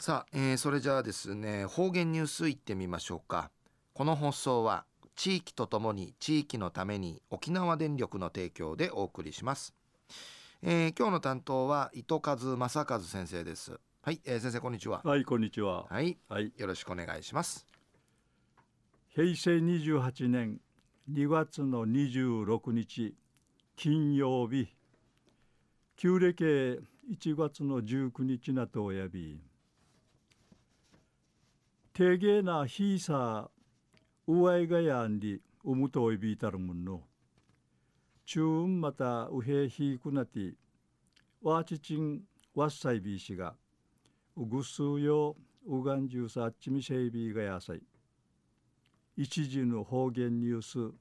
さあ、えー、それじゃあですね方言ニュースいってみましょうか。この放送は地域とともに地域のために沖縄電力の提供でお送りします、えー、今日の担当は糸数正和先生です。はい、えー、先生こんにちは。はいこんにちは。はい、はい、よろしくお願いします。平成28年2月の26日金曜日。旧暦1月の19日なとおやび定芸なひいさうわいがやんりうむといびいたるもんの。中運またうへいひいくなてわちちんわっさいびいしがうぐすうようがんじゅうさっちみせいびいがやさい。一時の方言ニュース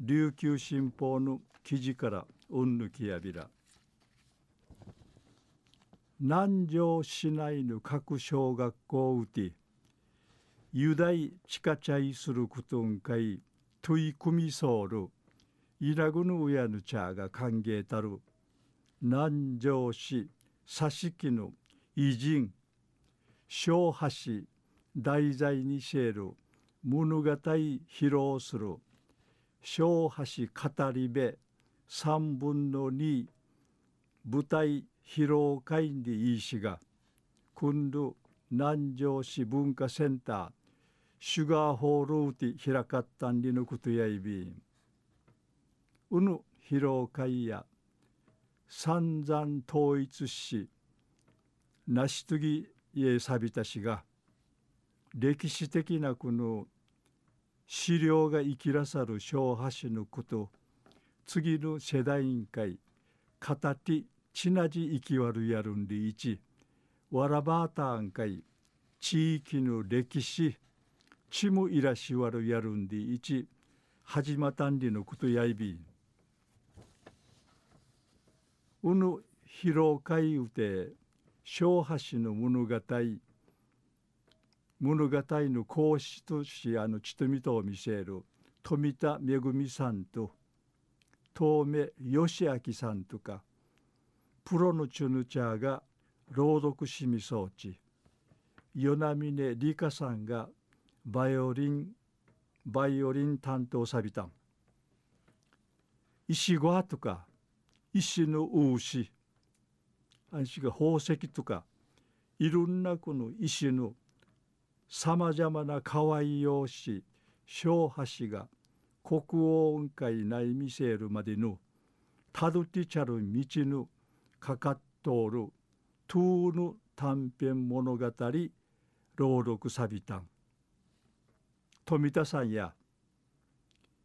琉球新報の記事からうんぬきやびら。南城市内の各小学校うてユダイチカチャイすることんかいトイクミソールイラグヌウヤヌチャーが歓迎たる南城市佐敷の偉人小橋題材にシェール物語披露する小橋語り部三分の二舞台披露会にいいしが今度南城市文化センターシュガーホールウティ開かったんりのことやいびん。うぬ披露会や散々統一し成し遂ぎえさびたしが歴史的なこの資料が生きらさる小橋のこと次の世代委員会片手ちなじ生きわるやるんでいちわらばーたんかい地域の歴史ちむいらしわるやるんでいち始またんりのことやいびうぬ披露会うて小橋の物語物語の講師としあのちとみとを見せる富田恵さんと遠目義明さんとかプロのチュヌチャーが朗読しみ装置与那峰理香さんがバイオリンバイオリン担当さびたん石ごとか石の牛安心が宝石とかいろんなこの石のさまざまな可愛い用紙小橋が国王雲海内見せるまでのたどってちゃる道のかかっとおるトゥーヌ短編物語朗読さびたん富田さんや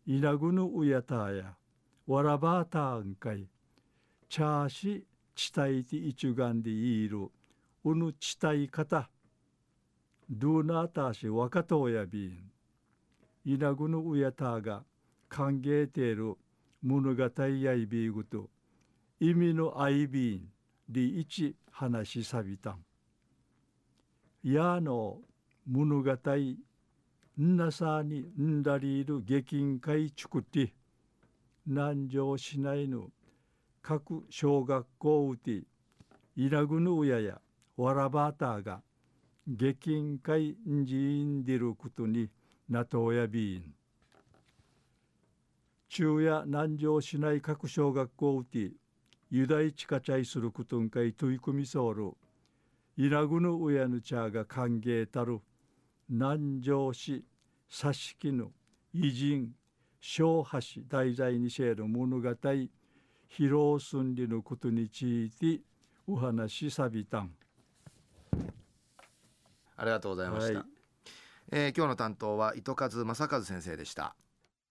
稲ぐぬうやたやわらばたんかいチャーシ地帯て一眼でいるうぬ地帯方ドゥナーターシ若とやびん。稲ぐぬうやたが歓迎ている物語やいびぐと意味のあいびんりいち話しさびたん。やの物語なさにんだりいる下金会ちくて南城市内の。各小学校うてイラグヌウヤやわらばたが下金会んじんでることになとやびん。中夜南城市内各小学校うてユダイチカチャイすることんかい取り組みそうる。イラグヌウヤヌチャーが歓迎たる。南城市佐敷の偉人小橋題材にせる物語披露寸理のことについてお話しさびたん。ありがとうございました、はい、えー、今日の担当は糸数正和先生でした